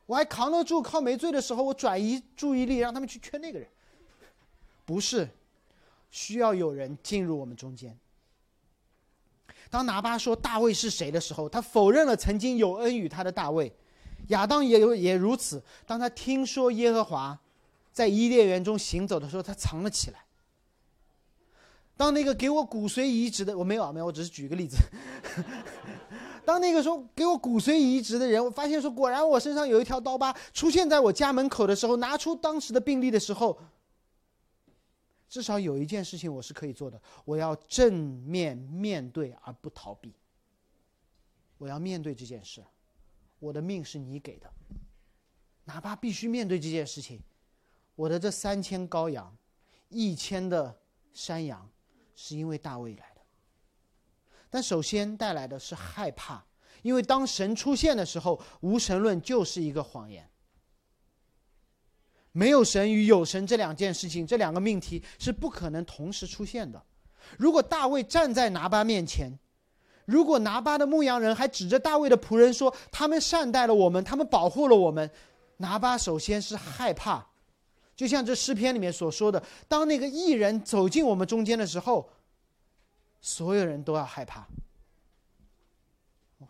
我还扛得住，靠没醉的时候我转移注意力，让他们去劝那个人。不是，需要有人进入我们中间。当拿巴说大卫是谁的时候，他否认了曾经有恩与他的大卫，亚当也有也如此。当他听说耶和华在伊甸园中行走的时候，他藏了起来。当那个给我骨髓移植的，我没有啊，没有，我只是举个例子。当那个说给我骨髓移植的人，我发现说，果然我身上有一条刀疤出现在我家门口的时候，拿出当时的病历的时候，至少有一件事情我是可以做的，我要正面面对而不逃避。我要面对这件事，我的命是你给的，哪怕必须面对这件事情，我的这三千羔羊，一千的山羊。是因为大卫来的，但首先带来的是害怕，因为当神出现的时候，无神论就是一个谎言。没有神与有神这两件事情，这两个命题是不可能同时出现的。如果大卫站在拿巴面前，如果拿巴的牧羊人还指着大卫的仆人说他们善待了我们，他们保护了我们，拿巴首先是害怕。就像这诗篇里面所说的，当那个异人走进我们中间的时候，所有人都要害怕。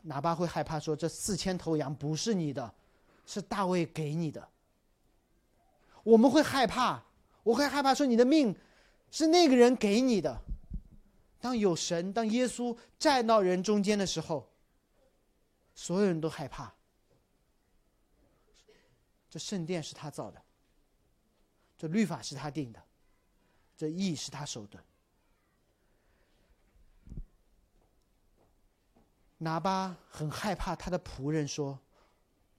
哪怕会害怕说这四千头羊不是你的，是大卫给你的。我们会害怕，我会害怕说你的命是那个人给你的。当有神，当耶稣站到人中间的时候，所有人都害怕。这圣殿是他造的。这律法是他定的，这义是他守的。拿巴很害怕他的仆人说：“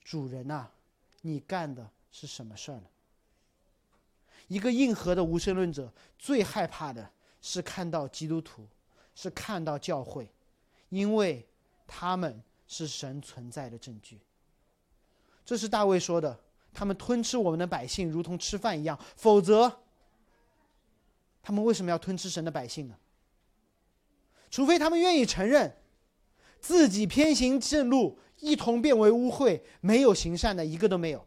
主人呐，你干的是什么事儿呢？”一个硬核的无神论者最害怕的是看到基督徒，是看到教会，因为他们是神存在的证据。这是大卫说的。他们吞吃我们的百姓，如同吃饭一样。否则，他们为什么要吞吃神的百姓呢？除非他们愿意承认自己偏行正路，一同变为污秽，没有行善的一个都没有。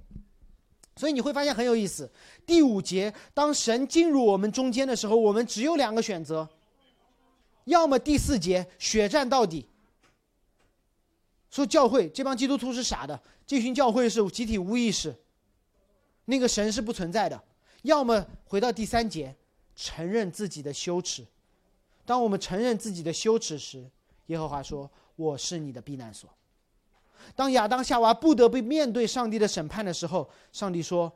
所以你会发现很有意思。第五节，当神进入我们中间的时候，我们只有两个选择：要么第四节血战到底，说教会这帮基督徒是傻的，这群教会是集体无意识。那个神是不存在的，要么回到第三节，承认自己的羞耻。当我们承认自己的羞耻时，耶和华说：“我是你的避难所。”当亚当夏娃不得不面对上帝的审判的时候，上帝说：“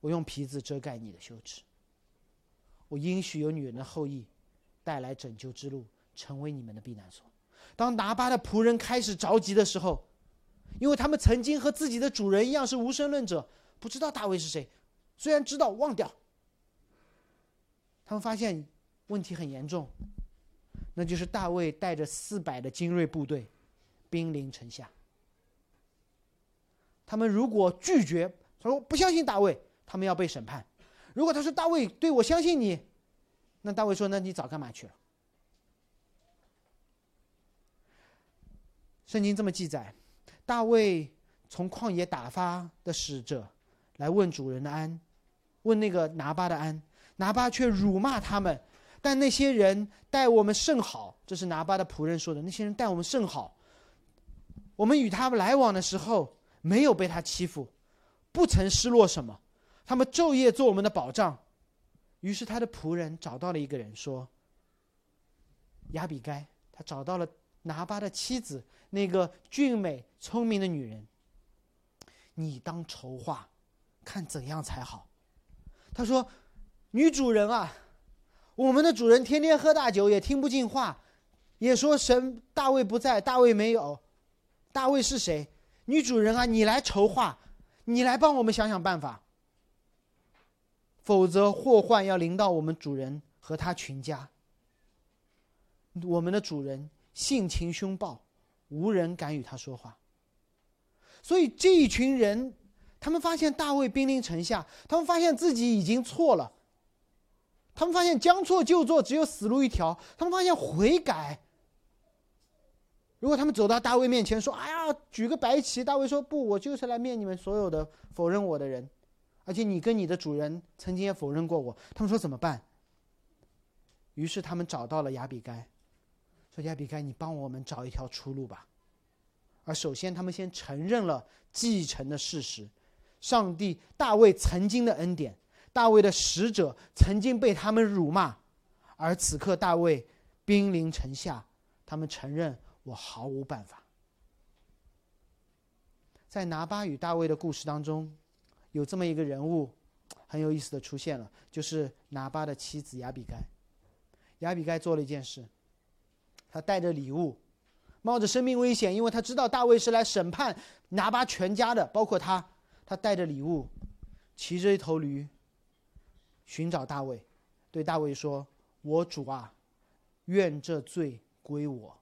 我用皮子遮盖你的羞耻。我应许有女人的后裔，带来拯救之路，成为你们的避难所。”当拿巴的仆人开始着急的时候，因为他们曾经和自己的主人一样是无神论者。不知道大卫是谁，虽然知道忘掉。他们发现问题很严重，那就是大卫带着四百的精锐部队，兵临城下。他们如果拒绝，他说不相信大卫，他们要被审判。如果他说大卫对我相信你，那大卫说那你早干嘛去了？圣经这么记载，大卫从旷野打发的使者。来问主人的安，问那个拿巴的安，拿巴却辱骂他们。但那些人待我们甚好，这是拿巴的仆人说的。那些人待我们甚好，我们与他们来往的时候没有被他欺负，不曾失落什么。他们昼夜做我们的保障。于是他的仆人找到了一个人说：“亚比该，他找到了拿巴的妻子，那个俊美聪明的女人。你当筹划。”看怎样才好？他说：“女主人啊，我们的主人天天喝大酒，也听不进话，也说神大卫不在，大卫没有，大卫是谁？女主人啊，你来筹划，你来帮我们想想办法，否则祸患要临到我们主人和他全家。我们的主人性情凶暴，无人敢与他说话，所以这一群人。”他们发现大卫兵临城下，他们发现自己已经错了。他们发现将错就错，只有死路一条。他们发现悔改。如果他们走到大卫面前说：“哎呀，举个白旗。”大卫说：“不，我就是来灭你们所有的否认我的人，而且你跟你的主人曾经也否认过我。”他们说：“怎么办？”于是他们找到了亚比该，说：“亚比该，你帮我们找一条出路吧。”而首先他们先承认了继承的事实，上帝大卫曾经的恩典，大卫的使者曾经被他们辱骂，而此刻大卫兵临城下，他们承认我毫无办法。在拿巴与大卫的故事当中，有这么一个人物，很有意思的出现了，就是拿巴的妻子亚比该。亚比该做了一件事，他带着礼物，冒着生命危险，因为他知道大卫是来审判拿巴全家的，包括他。他带着礼物，骑着一头驴，寻找大卫，对大卫说：“我主啊，愿这罪归我。”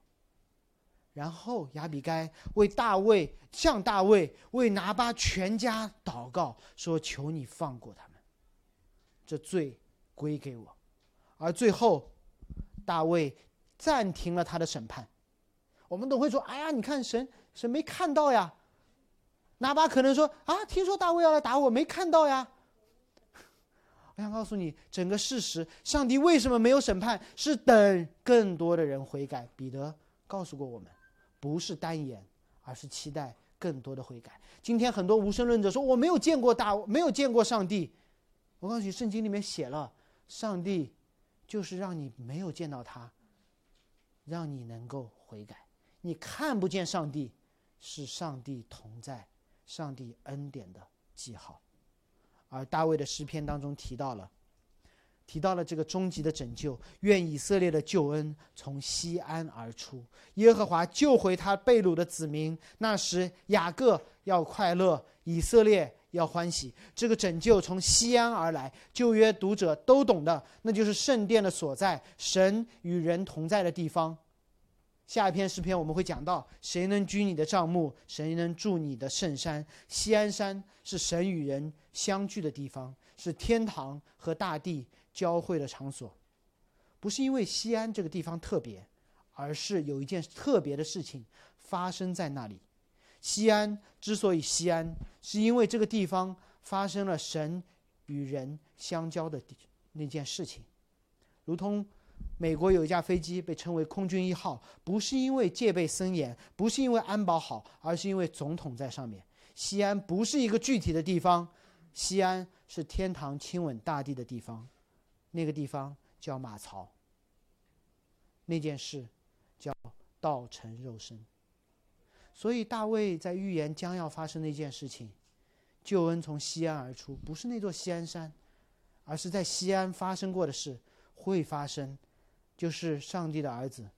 然后亚比该为大卫向大卫为拿巴全家祷告，说：“求你放过他们，这罪归给我。”而最后，大卫暂停了他的审判。我们都会说：“哎呀，你看神神没看到呀。”拿巴可能说：“啊，听说大卫要来打我，没看到呀。”我想告诉你，整个事实，上帝为什么没有审判？是等更多的人悔改。彼得告诉过我们。不是单言，而是期待更多的悔改。今天很多无神论者说我没有见过大，没有见过上帝。我告诉你，圣经里面写了，上帝就是让你没有见到他，让你能够悔改。你看不见上帝，是上帝同在，上帝恩典的记号。而大卫的诗篇当中提到了。提到了这个终极的拯救，愿以色列的救恩从西安而出，耶和华救回他被掳的子民。那时雅各要快乐，以色列要欢喜。这个拯救从西安而来，旧约读者都懂的，那就是圣殿的所在，神与人同在的地方。下一篇诗篇我们会讲到，谁能居你的帐幕？谁能住你的圣山？西安山是神与人相聚的地方，是天堂和大地。交汇的场所，不是因为西安这个地方特别，而是有一件特别的事情发生在那里。西安之所以西安，是因为这个地方发生了神与人相交的那件事情。如同美国有一架飞机被称为空军一号，不是因为戒备森严，不是因为安保好，而是因为总统在上面。西安不是一个具体的地方，西安是天堂亲吻大地的地方。那个地方叫马槽。那件事叫道成肉身。所以大卫在预言将要发生的一件事情，救恩从西安而出，不是那座西安山，而是在西安发生过的事会发生，就是上帝的儿子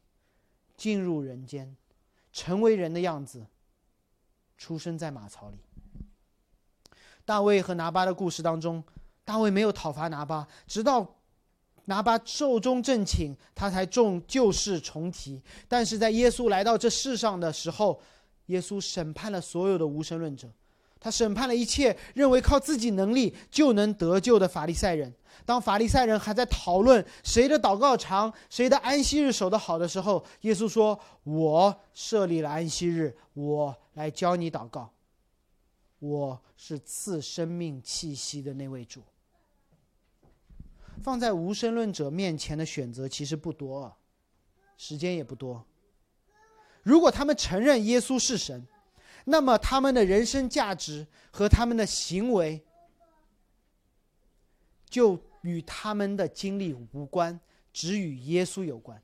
进入人间，成为人的样子，出生在马槽里。大卫和拿巴的故事当中，大卫没有讨伐拿巴，直到。拿巴寿终正寝，他才重旧事重提。但是在耶稣来到这世上的时候，耶稣审判了所有的无神论者，他审判了一切认为靠自己能力就能得救的法利赛人。当法利赛人还在讨论谁的祷告长、谁的安息日守得好的时候，耶稣说：“我设立了安息日，我来教你祷告。我是赐生命气息的那位主。”放在无神论者面前的选择其实不多，时间也不多。如果他们承认耶稣是神，那么他们的人生价值和他们的行为就与他们的经历无关，只与耶稣有关。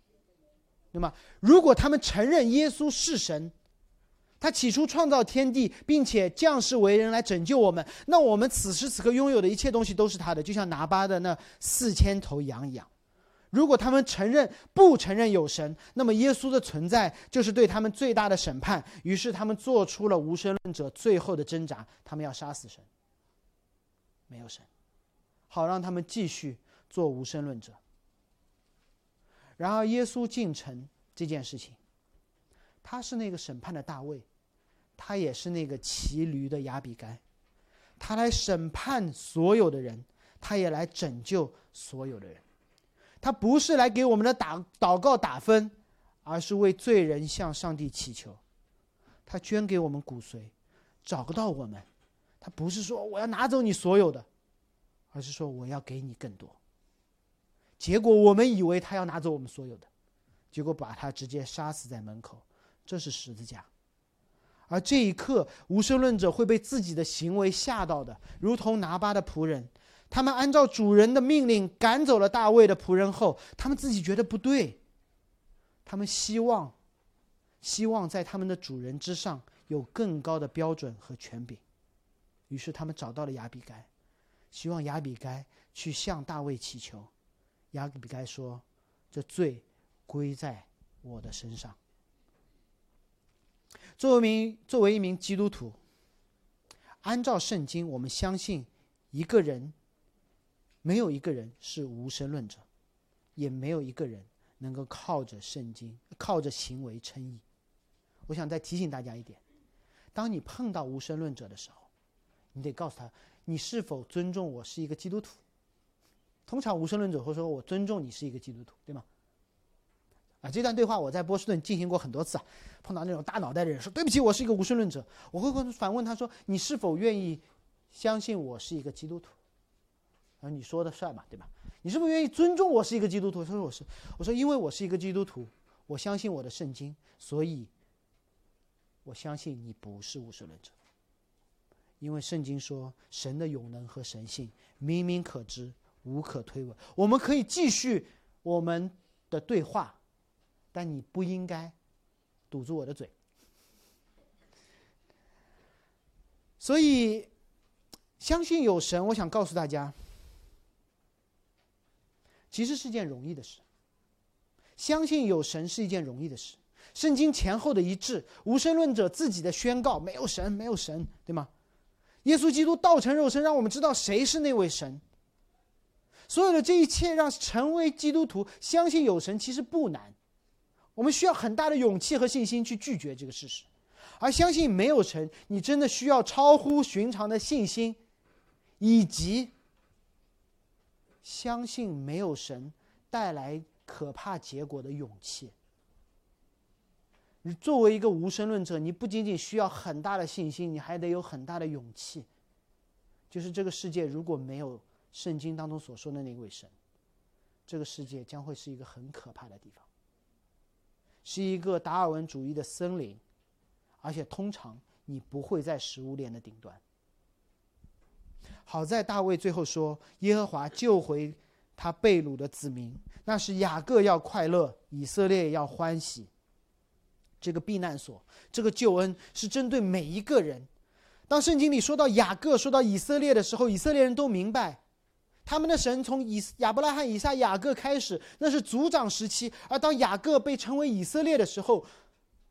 那么，如果他们承认耶稣是神，他起初创造天地，并且降世为人来拯救我们。那我们此时此刻拥有的一切东西都是他的，就像拿巴的那四千头羊一样。如果他们承认不承认有神，那么耶稣的存在就是对他们最大的审判。于是他们做出了无神论者最后的挣扎：他们要杀死神，没有神，好让他们继续做无神论者。然而，耶稣进城这件事情，他是那个审判的大卫。他也是那个骑驴的亚比该，他来审判所有的人，他也来拯救所有的人。他不是来给我们的打祷告打分，而是为罪人向上帝祈求。他捐给我们骨髓，找不到我们。他不是说我要拿走你所有的，而是说我要给你更多。结果我们以为他要拿走我们所有的，结果把他直接杀死在门口。这是十字架。而这一刻，无神论者会被自己的行为吓到的，如同拿巴的仆人。他们按照主人的命令赶走了大卫的仆人后，他们自己觉得不对，他们希望，希望在他们的主人之上有更高的标准和权柄。于是他们找到了亚比该，希望亚比该去向大卫祈求。亚比该说：“这罪归在我的身上。”作为一名作为一名基督徒，按照圣经，我们相信一个人没有一个人是无神论者，也没有一个人能够靠着圣经、靠着行为称义。我想再提醒大家一点：当你碰到无神论者的时候，你得告诉他，你是否尊重我是一个基督徒。通常无神论者会说：“我尊重你是一个基督徒，对吗？”啊，这段对话我在波士顿进行过很多次啊。碰到那种大脑袋的人说：“对不起，我是一个无神论者。”我会反问他说：“你是否愿意相信我是一个基督徒？”啊，你说的算嘛，对吧？你是否愿意尊重我是一个基督徒？他说：“我是。”我说：“因为我是一个基督徒，我相信我的圣经，所以我相信你不是无神论者。因为圣经说，神的永能和神性明明可知，无可推诿。我们可以继续我们的对话。”但你不应该堵住我的嘴。所以，相信有神，我想告诉大家，其实是件容易的事。相信有神是一件容易的事。圣经前后的一致，无神论者自己的宣告，没有神，没有神，对吗？耶稣基督道成肉身，让我们知道谁是那位神。所有的这一切，让成为基督徒，相信有神，其实不难。我们需要很大的勇气和信心去拒绝这个事实，而相信没有神，你真的需要超乎寻常的信心，以及相信没有神带来可怕结果的勇气。你作为一个无神论者，你不仅仅需要很大的信心，你还得有很大的勇气。就是这个世界如果没有圣经当中所说的那位神，这个世界将会是一个很可怕的地方。是一个达尔文主义的森林，而且通常你不会在食物链的顶端。好在大卫最后说：“耶和华救回他被掳的子民，那是雅各要快乐，以色列要欢喜。”这个避难所，这个救恩是针对每一个人。当圣经里说到雅各、说到以色列的时候，以色列人都明白。他们的神从以亚伯拉罕、以撒、雅各开始，那是族长时期；而当雅各被称为以色列的时候，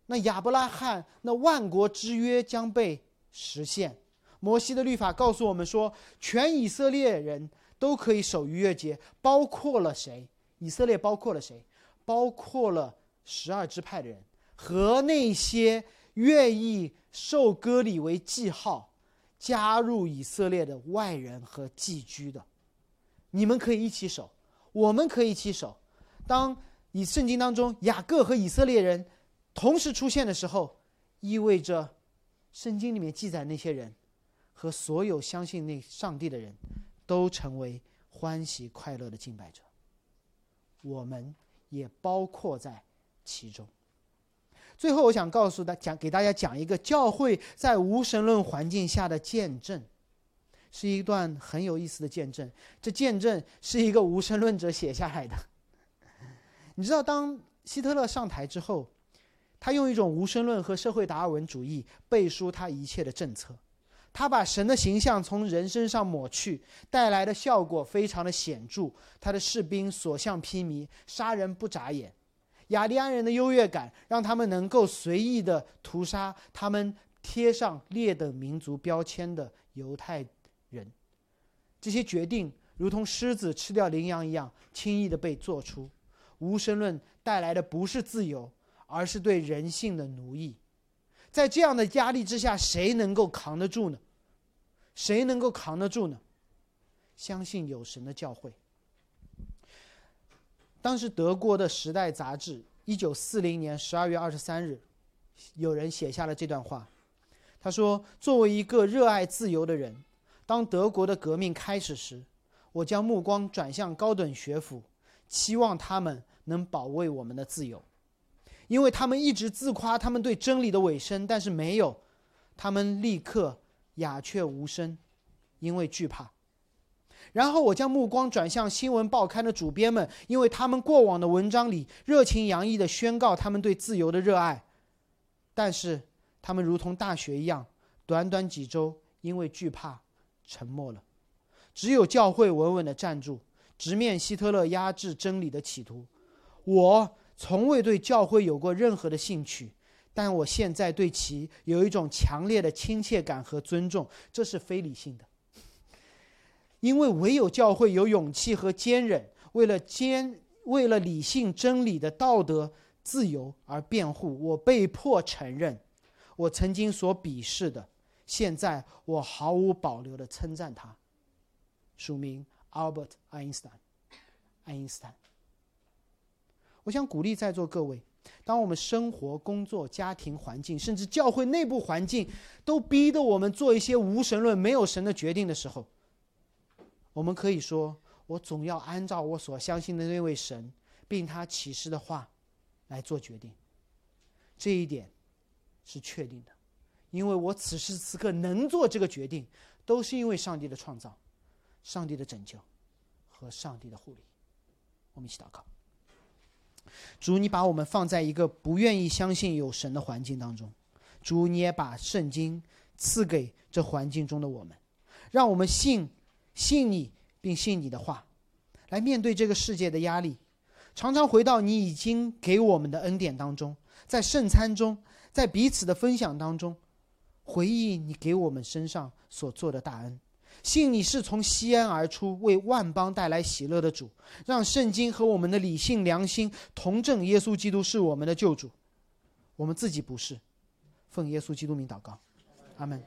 那亚伯拉罕那万国之约将被实现。摩西的律法告诉我们说，全以色列人都可以守逾越节，包括了谁？以色列包括了谁？包括了十二支派的人和那些愿意受割礼为记号、加入以色列的外人和寄居的。你们可以一起守，我们可以一起守。当以圣经当中雅各和以色列人同时出现的时候，意味着圣经里面记载那些人和所有相信那上帝的人都成为欢喜快乐的敬拜者。我们也包括在其中。最后，我想告诉大讲给大家讲一个教会在无神论环境下的见证。是一段很有意思的见证，这见证是一个无神论者写下来的。你知道，当希特勒上台之后，他用一种无神论和社会达尔文主义背书他一切的政策，他把神的形象从人身上抹去，带来的效果非常的显著。他的士兵所向披靡，杀人不眨眼。雅利安人的优越感让他们能够随意的屠杀他们贴上劣等民族标签的犹太。人，这些决定如同狮子吃掉羚羊一样，轻易的被做出。无神论带来的不是自由，而是对人性的奴役。在这样的压力之下，谁能够扛得住呢？谁能够扛得住呢？相信有神的教会。当时德国的《时代》杂志，一九四零年十二月二十三日，有人写下了这段话。他说：“作为一个热爱自由的人。”当德国的革命开始时，我将目光转向高等学府，期望他们能保卫我们的自由，因为他们一直自夸他们对真理的尾声，但是没有他们立刻鸦雀无声，因为惧怕。然后我将目光转向新闻报刊的主编们，因为他们过往的文章里热情洋溢地宣告他们对自由的热爱，但是他们如同大学一样，短短几周因为惧怕沉默了。只有教会稳稳地站住，直面希特勒压制真理的企图。我从未对教会有过任何的兴趣，但我现在对其有一种强烈的亲切感和尊重，这是非理性的。因为唯有教会有勇气和坚忍，为了坚为了理性真理的道德自由而辩护。我被迫承认，我曾经所鄙视的，现在我毫无保留的称赞他。署名 Albert Einstein，爱因斯坦。我想鼓励在座各位，当我们生活、工作、家庭环境，甚至教会内部环境，都逼得我们做一些无神论、没有神的决定的时候，我们可以说：“我总要按照我所相信的那位神，并他启示的话来做决定。”这一点是确定的，因为我此时此刻能做这个决定，都是因为上帝的创造。上帝的拯救和上帝的护理，我们一起祷告。主，你把我们放在一个不愿意相信有神的环境当中，主，你也把圣经赐给这环境中的我们，让我们信信你，并信你的话，来面对这个世界的压力，常常回到你已经给我们的恩典当中，在圣餐中，在彼此的分享当中，回忆你给我们身上所做的大恩。信你是从西安而出，为万邦带来喜乐的主，让圣经和我们的理性良心同证耶稣基督是我们的救主，我们自己不是。奉耶稣基督名祷告，阿门。